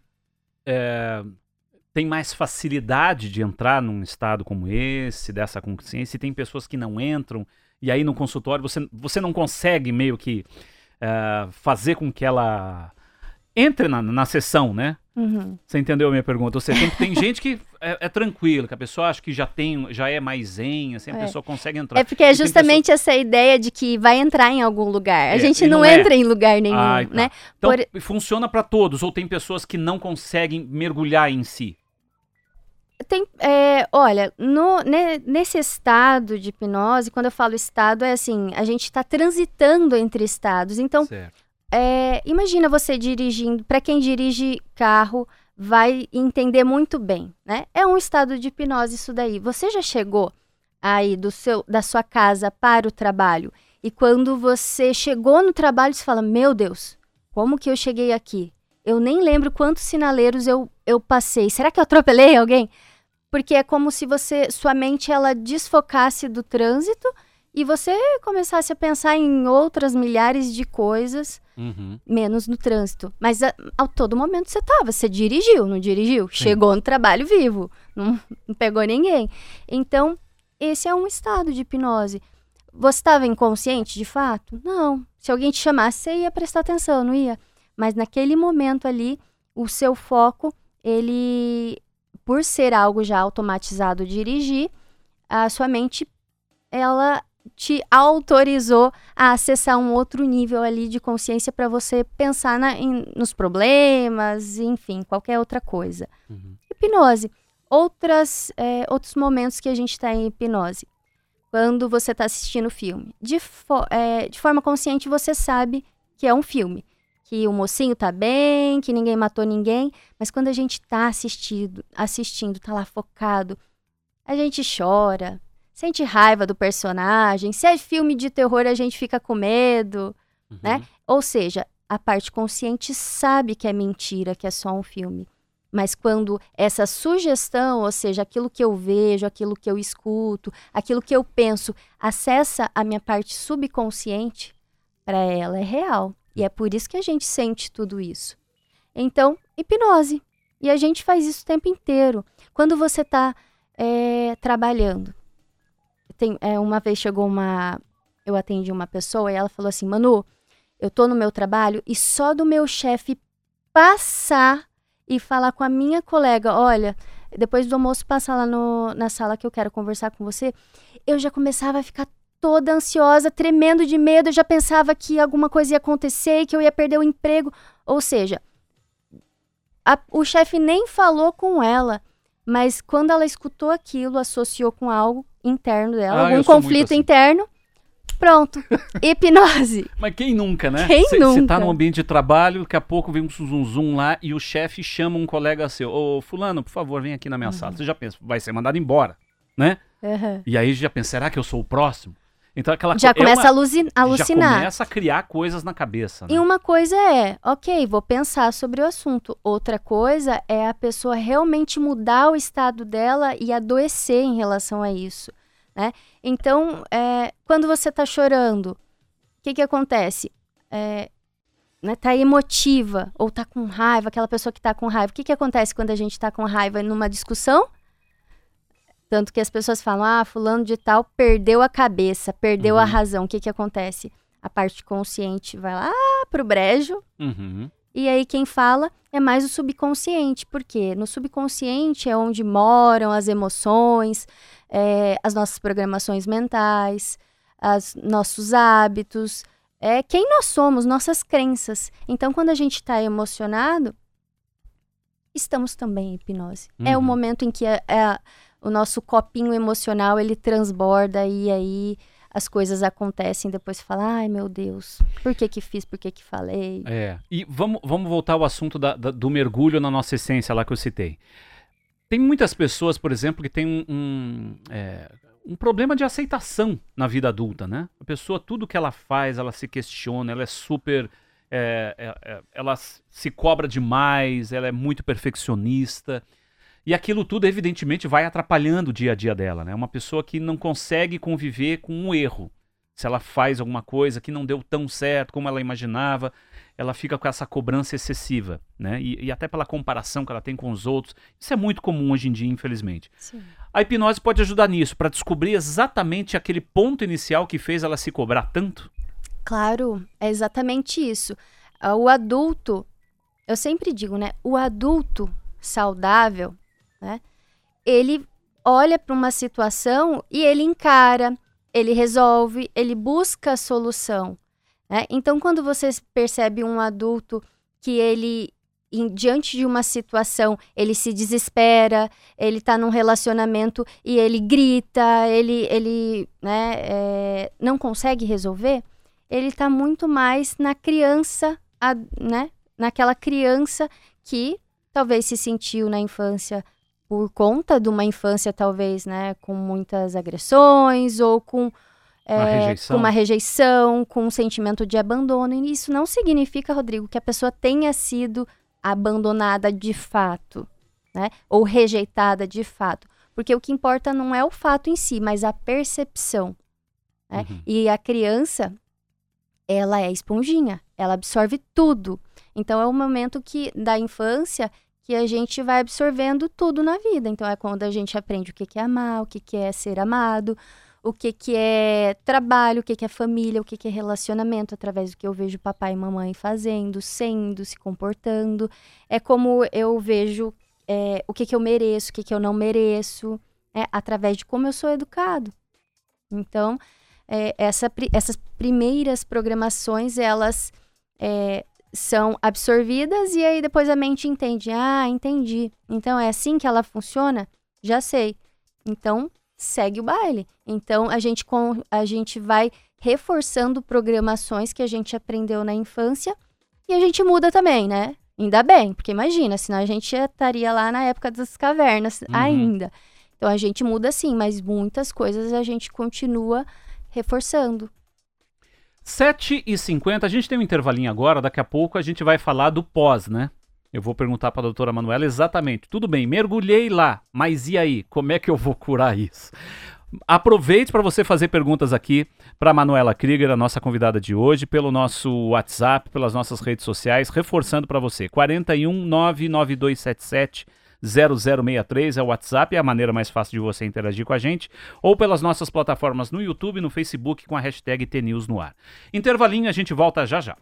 é, têm mais facilidade de entrar num estado como esse, dessa consciência, e tem pessoas que não entram, e aí no consultório você, você não consegue meio que é, fazer com que ela entre na, na sessão, né? Uhum. Você entendeu a minha pergunta? Ou seja, tem, tem gente que é, é tranquilo, que a pessoa acha que já tem, já é mais zen, assim, a é. pessoa consegue entrar. É porque é justamente pessoa... essa ideia de que vai entrar em algum lugar. A é, gente não, não é. entra em lugar nenhum, ah, tá. né? Então, Por... funciona para todos, ou tem pessoas que não conseguem mergulhar em si? Tem, é, olha, no, ne, nesse estado de hipnose, quando eu falo estado, é assim, a gente está transitando entre estados. Então, é, imagina você dirigindo, para quem dirige carro, vai entender muito bem, né? É um estado de hipnose isso daí. Você já chegou aí do seu, da sua casa para o trabalho e quando você chegou no trabalho, você fala: Meu Deus, como que eu cheguei aqui? Eu nem lembro quantos sinaleiros eu, eu passei. Será que eu atropelei alguém? Porque é como se você sua mente ela desfocasse do trânsito e você começasse a pensar em outras milhares de coisas, uhum. menos no trânsito. Mas a, a, todo momento você estava, você dirigiu, não dirigiu? Sim. Chegou no trabalho vivo, não, não pegou ninguém. Então, esse é um estado de hipnose. Você estava inconsciente de fato? Não. Se alguém te chamasse, você ia prestar atenção, não ia? Mas naquele momento ali, o seu foco, ele, por ser algo já automatizado dirigir, a sua mente, ela te autorizou a acessar um outro nível ali de consciência para você pensar na, em, nos problemas, enfim, qualquer outra coisa. Uhum. Hipnose. Outras, é, outros momentos que a gente está em hipnose. Quando você está assistindo o filme. De, fo é, de forma consciente, você sabe que é um filme. Que o mocinho tá bem, que ninguém matou ninguém. Mas quando a gente está assistindo, assistindo, tá lá focado, a gente chora, sente raiva do personagem. Se é filme de terror, a gente fica com medo, uhum. né? Ou seja, a parte consciente sabe que é mentira, que é só um filme. Mas quando essa sugestão, ou seja, aquilo que eu vejo, aquilo que eu escuto, aquilo que eu penso, acessa a minha parte subconsciente, para ela é real. E é por isso que a gente sente tudo isso. Então, hipnose. E a gente faz isso o tempo inteiro. Quando você está é, trabalhando, tem, é, uma vez chegou uma. Eu atendi uma pessoa e ela falou assim: Manu, eu tô no meu trabalho e só do meu chefe passar e falar com a minha colega: olha, depois do almoço, passa lá no, na sala que eu quero conversar com você. Eu já começava a ficar toda ansiosa, tremendo de medo, eu já pensava que alguma coisa ia acontecer, que eu ia perder o emprego. Ou seja, a, o chefe nem falou com ela, mas quando ela escutou aquilo, associou com algo interno dela, ah, algum conflito assim. interno. Pronto, hipnose. Mas quem nunca, né? Quem cê, nunca? Você tá no ambiente de trabalho, daqui a pouco vem um zum zum lá e o chefe chama um colega seu. Ô, fulano, por favor, vem aqui na minha uhum. sala. Você já pensa, vai ser mandado embora, né? Uhum. E aí já pensa, será que eu sou o próximo? Então aquela Já começa é uma, a alucinar. Já começa a criar coisas na cabeça. Né? E uma coisa é, ok, vou pensar sobre o assunto. Outra coisa é a pessoa realmente mudar o estado dela e adoecer em relação a isso. Né? Então, é, quando você está chorando, o que, que acontece? É, né, tá emotiva ou tá com raiva, aquela pessoa que tá com raiva. O que, que acontece quando a gente tá com raiva numa discussão? Tanto que as pessoas falam, ah, fulano de tal perdeu a cabeça, perdeu uhum. a razão. O que que acontece? A parte consciente vai lá pro brejo. Uhum. E aí quem fala é mais o subconsciente, porque no subconsciente é onde moram as emoções, é, as nossas programações mentais, os nossos hábitos, é quem nós somos, nossas crenças. Então, quando a gente está emocionado, estamos também em hipnose. Uhum. É o uhum. momento em que a, a o nosso copinho emocional ele transborda e aí as coisas acontecem depois você fala, ai meu Deus, por que que fiz, por que que falei? É, e vamos, vamos voltar ao assunto da, da, do mergulho na nossa essência lá que eu citei. Tem muitas pessoas, por exemplo, que têm um, um, é, um problema de aceitação na vida adulta, né? A pessoa, tudo que ela faz, ela se questiona, ela é super... É, é, é ela se cobra demais, ela é muito perfeccionista. E aquilo tudo, evidentemente, vai atrapalhando o dia a dia dela, né? Uma pessoa que não consegue conviver com um erro. Se ela faz alguma coisa que não deu tão certo como ela imaginava, ela fica com essa cobrança excessiva, né? E, e até pela comparação que ela tem com os outros. Isso é muito comum hoje em dia, infelizmente. Sim. A hipnose pode ajudar nisso, para descobrir exatamente aquele ponto inicial que fez ela se cobrar tanto? Claro, é exatamente isso. Ah, o adulto, eu sempre digo, né? O adulto saudável, né? Ele olha para uma situação e ele encara, ele resolve, ele busca a solução. Né? Então, quando você percebe um adulto que ele, em, diante de uma situação, ele se desespera, ele está num relacionamento e ele grita, ele, ele né, é, não consegue resolver, ele está muito mais na criança, a, né, naquela criança que talvez se sentiu na infância por conta de uma infância, talvez, né, com muitas agressões ou com, é, uma rejeição. com uma rejeição, com um sentimento de abandono. E isso não significa, Rodrigo, que a pessoa tenha sido abandonada de fato, né, ou rejeitada de fato. Porque o que importa não é o fato em si, mas a percepção. Né? Uhum. E a criança, ela é esponjinha, ela absorve tudo. Então é o momento que da infância que a gente vai absorvendo tudo na vida. Então é quando a gente aprende o que é amar, o que é ser amado, o que, que é trabalho, o que, que é família, o que, que é relacionamento, através do que eu vejo papai e mamãe fazendo, sendo, se comportando. É como eu vejo é, o que, que eu mereço, o que, que eu não mereço, é, através de como eu sou educado. Então, é, essa, essas primeiras programações, elas é, são absorvidas e aí depois a mente entende. Ah, entendi. Então é assim que ela funciona? Já sei. Então segue o baile. Então a gente, com, a gente vai reforçando programações que a gente aprendeu na infância e a gente muda também, né? Ainda bem, porque imagina, senão a gente estaria lá na época das cavernas uhum. ainda. Então a gente muda sim, mas muitas coisas a gente continua reforçando. 7h50, a gente tem um intervalinho agora, daqui a pouco a gente vai falar do pós, né? Eu vou perguntar para a doutora Manuela exatamente. Tudo bem, mergulhei lá, mas e aí? Como é que eu vou curar isso? Aproveite para você fazer perguntas aqui para Manuela Krieger, a nossa convidada de hoje, pelo nosso WhatsApp, pelas nossas redes sociais, reforçando para você. 41 99277 0063 é o WhatsApp, é a maneira mais fácil de você interagir com a gente, ou pelas nossas plataformas no YouTube, no Facebook com a hashtag TNews no ar. Intervalinho, a gente volta já já.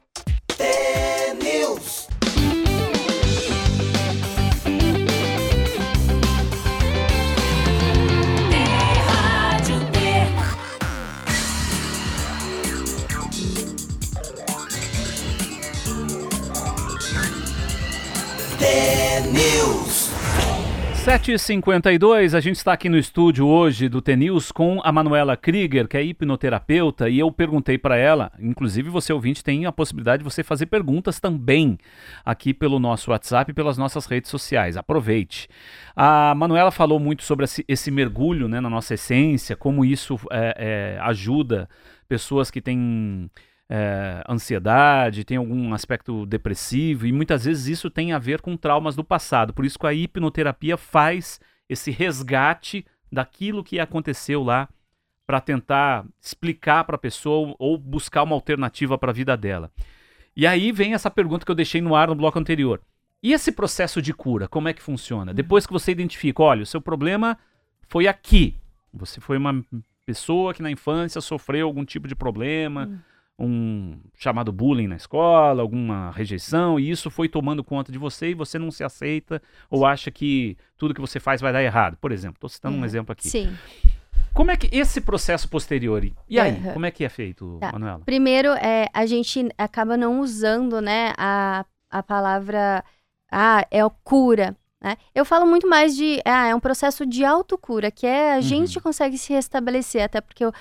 7h52, a gente está aqui no estúdio hoje do TNews com a Manuela Krieger, que é hipnoterapeuta, e eu perguntei para ela, inclusive você ouvinte tem a possibilidade de você fazer perguntas também aqui pelo nosso WhatsApp e pelas nossas redes sociais. Aproveite. A Manuela falou muito sobre esse, mergulho né, na nossa essência, como isso é, é, ajuda pessoas que têm é, ansiedade, tem algum aspecto depressivo, e muitas vezes isso tem a ver com traumas do passado. Por isso que a hipnoterapia faz esse resgate daquilo que aconteceu lá para tentar explicar para a pessoa ou buscar uma alternativa para a vida dela. E aí vem essa pergunta que eu deixei no ar no bloco anterior. E esse processo de cura, como é que funciona? Depois que você identifica, olha, o seu problema foi aqui. Você foi uma pessoa que na infância sofreu algum tipo de problema, hum um chamado bullying na escola, alguma rejeição, e isso foi tomando conta de você e você não se aceita ou acha que tudo que você faz vai dar errado. Por exemplo, estou citando um exemplo aqui. Sim. Como é que esse processo posterior, e aí, uhum. como é que é feito, tá. Manuela? Primeiro, é, a gente acaba não usando, né, a, a palavra, ah, é o cura, né? Eu falo muito mais de, ah, é um processo de autocura, que é a uhum. gente consegue se restabelecer, até porque eu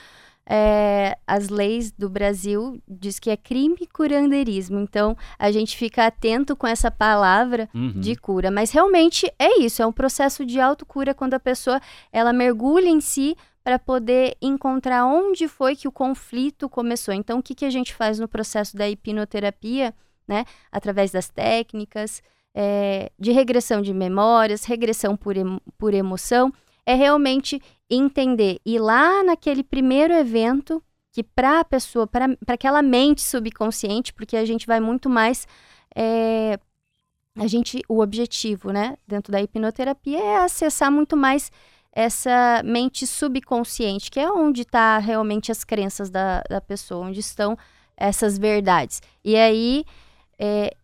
é, as leis do Brasil diz que é crime curandeirismo. Então, a gente fica atento com essa palavra uhum. de cura. Mas realmente é isso, é um processo de autocura quando a pessoa ela mergulha em si para poder encontrar onde foi que o conflito começou. Então, o que, que a gente faz no processo da hipnoterapia, né? Através das técnicas é, de regressão de memórias, regressão por, em, por emoção, é realmente entender. E lá naquele primeiro evento, que para a pessoa, para aquela mente subconsciente, porque a gente vai muito mais. É, a gente, o objetivo, né, dentro da hipnoterapia é acessar muito mais essa mente subconsciente, que é onde está realmente as crenças da, da pessoa, onde estão essas verdades. E aí, é,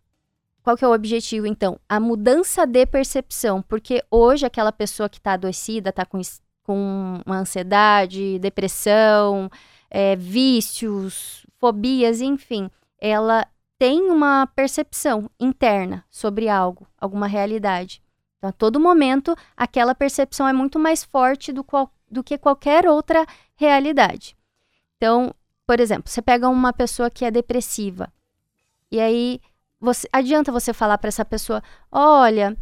qual que é o objetivo, então? A mudança de percepção, porque hoje aquela pessoa que está adoecida, está com com ansiedade, depressão, é, vícios, fobias, enfim, ela tem uma percepção interna sobre algo, alguma realidade. Então, a todo momento, aquela percepção é muito mais forte do, qual, do que qualquer outra realidade. Então, por exemplo, você pega uma pessoa que é depressiva, e aí você, adianta você falar para essa pessoa: olha,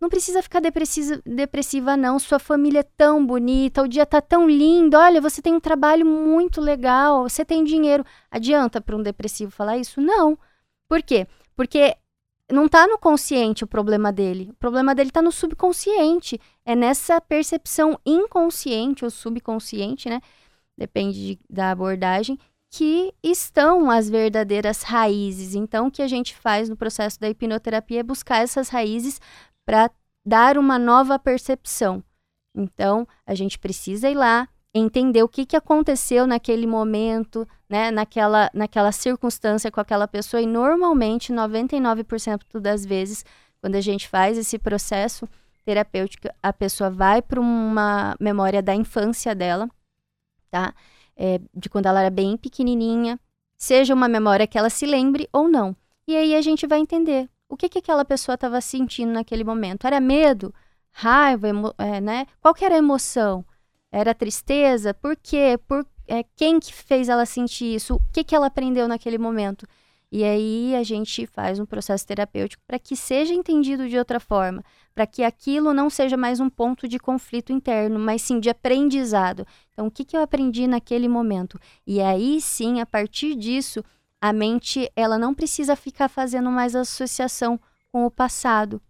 não precisa ficar depressiva, não. Sua família é tão bonita, o dia tá tão lindo. Olha, você tem um trabalho muito legal, você tem dinheiro. Adianta para um depressivo falar isso? Não. Por quê? Porque não tá no consciente o problema dele. O problema dele tá no subconsciente. É nessa percepção inconsciente ou subconsciente, né? Depende de, da abordagem, que estão as verdadeiras raízes. Então, o que a gente faz no processo da hipnoterapia é buscar essas raízes para dar uma nova percepção. Então, a gente precisa ir lá, entender o que, que aconteceu naquele momento, né, naquela, naquela circunstância com aquela pessoa. E normalmente, 99% das vezes, quando a gente faz esse processo terapêutico, a pessoa vai para uma memória da infância dela, tá? É, de quando ela era bem pequenininha, seja uma memória que ela se lembre ou não. E aí a gente vai entender o que, que aquela pessoa estava sentindo naquele momento. Era medo? Raiva? É, né? Qual era a emoção? Era tristeza? Por quê? Por é, quem que fez ela sentir isso? O que, que ela aprendeu naquele momento? E aí a gente faz um processo terapêutico para que seja entendido de outra forma, para que aquilo não seja mais um ponto de conflito interno, mas sim de aprendizado. Então, o que, que eu aprendi naquele momento? E aí sim, a partir disso, a mente ela não precisa ficar fazendo mais associação com o passado.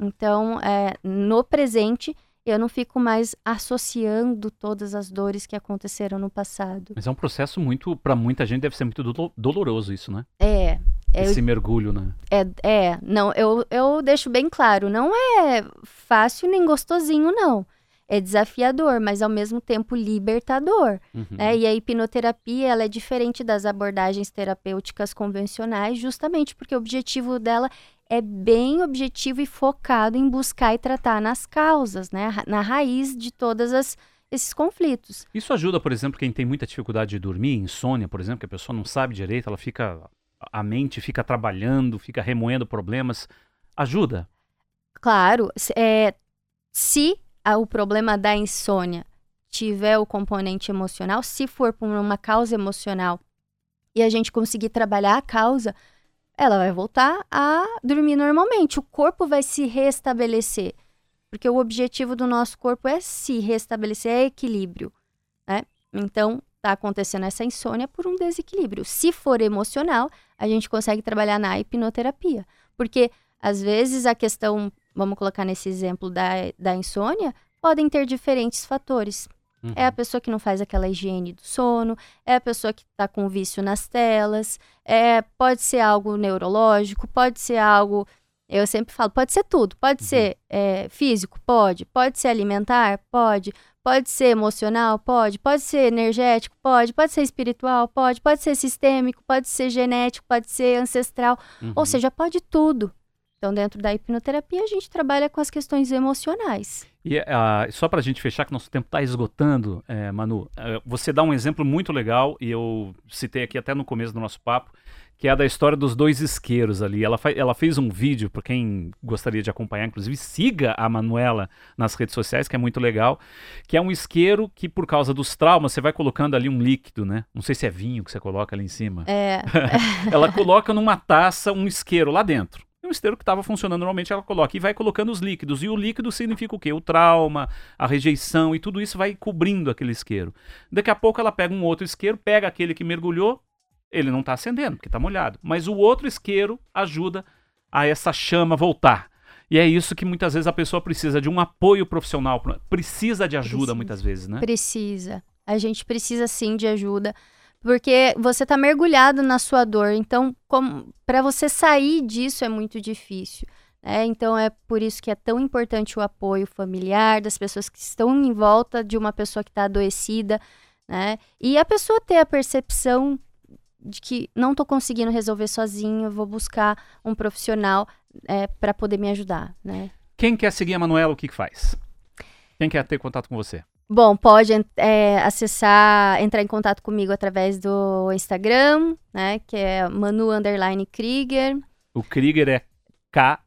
Então, é, no presente, eu não fico mais associando todas as dores que aconteceram no passado. Mas é um processo muito, para muita gente, deve ser muito do doloroso isso, né? É. é Esse eu, mergulho, né? É, é, não, eu, eu deixo bem claro, não é fácil nem gostosinho, não. É desafiador, mas ao mesmo tempo libertador. Uhum. Né? E a hipnoterapia ela é diferente das abordagens terapêuticas convencionais, justamente porque o objetivo dela é bem objetivo e focado em buscar e tratar nas causas, né? Na raiz de todas as esses conflitos. Isso ajuda, por exemplo, quem tem muita dificuldade de dormir, insônia, por exemplo, que a pessoa não sabe direito, ela fica a mente fica trabalhando, fica remoendo problemas. Ajuda? Claro, é, se o problema da insônia tiver o componente emocional, se for por uma causa emocional e a gente conseguir trabalhar a causa, ela vai voltar a dormir normalmente. O corpo vai se restabelecer. Porque o objetivo do nosso corpo é se restabelecer, é equilíbrio. Né? Então, está acontecendo essa insônia por um desequilíbrio. Se for emocional, a gente consegue trabalhar na hipnoterapia. Porque, às vezes, a questão, vamos colocar nesse exemplo da, da insônia, podem ter diferentes fatores. Uhum. É a pessoa que não faz aquela higiene do sono, é a pessoa que está com vício nas telas, é, pode ser algo neurológico, pode ser algo. Eu sempre falo, pode ser tudo. Pode uhum. ser é, físico? Pode. Pode ser alimentar? Pode. Pode ser emocional? Pode. Pode ser energético? Pode. Pode ser espiritual? Pode. Pode ser sistêmico? Pode ser genético? Pode ser ancestral? Uhum. Ou seja, pode tudo. Então, dentro da hipnoterapia, a gente trabalha com as questões emocionais. E uh, só para a gente fechar, que nosso tempo está esgotando, é, Manu, uh, você dá um exemplo muito legal, e eu citei aqui até no começo do nosso papo, que é a da história dos dois isqueiros ali. Ela, ela fez um vídeo, para quem gostaria de acompanhar, inclusive siga a Manuela nas redes sociais, que é muito legal, que é um isqueiro que, por causa dos traumas, você vai colocando ali um líquido, né? Não sei se é vinho que você coloca ali em cima. É. ela coloca numa taça um isqueiro lá dentro um esteiro que estava funcionando normalmente, ela coloca e vai colocando os líquidos. E o líquido significa o quê? O trauma, a rejeição e tudo isso vai cobrindo aquele isqueiro. Daqui a pouco ela pega um outro isqueiro, pega aquele que mergulhou, ele não está acendendo, porque está molhado. Mas o outro isqueiro ajuda a essa chama voltar. E é isso que muitas vezes a pessoa precisa de um apoio profissional, precisa de ajuda precisa. muitas vezes, né? Precisa. A gente precisa sim de ajuda porque você está mergulhado na sua dor. Então, para você sair disso é muito difícil. Né? Então, é por isso que é tão importante o apoio familiar das pessoas que estão em volta de uma pessoa que está adoecida, né? E a pessoa ter a percepção de que não estou conseguindo resolver sozinho, vou buscar um profissional é, para poder me ajudar, né? Quem quer seguir a Manuela, o que, que faz? Quem quer ter contato com você? Bom, pode é, acessar, entrar em contato comigo através do Instagram, né? Que é Manu Underline Krieger. O Krieger é K-R-U-E-G-E-R,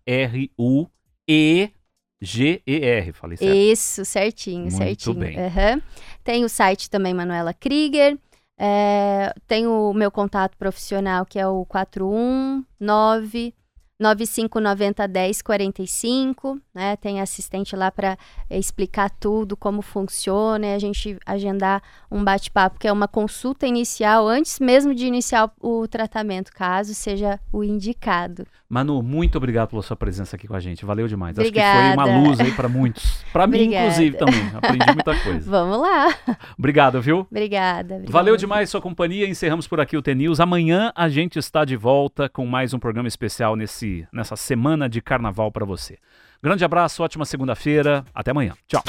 falei certo? Isso, certinho, Muito certinho. Bem. Uhum. Tem o site também, Manuela Krieger. É, tem o meu contato profissional, que é o 419 9590 1045, né? Tem assistente lá para explicar tudo, como funciona, e a gente agendar um bate-papo, que é uma consulta inicial, antes mesmo de iniciar o tratamento, caso seja o indicado. Manu, muito obrigado pela sua presença aqui com a gente. Valeu demais. Obrigada. Acho que foi uma luz aí para muitos. Para mim, inclusive, também. Aprendi muita coisa. Vamos lá. Obrigado, viu? Obrigada, obrigada. Valeu demais sua companhia. Encerramos por aqui o T-News. Amanhã a gente está de volta com mais um programa especial nesse nessa semana de carnaval para você. Grande abraço, ótima segunda-feira, até amanhã. Tchau.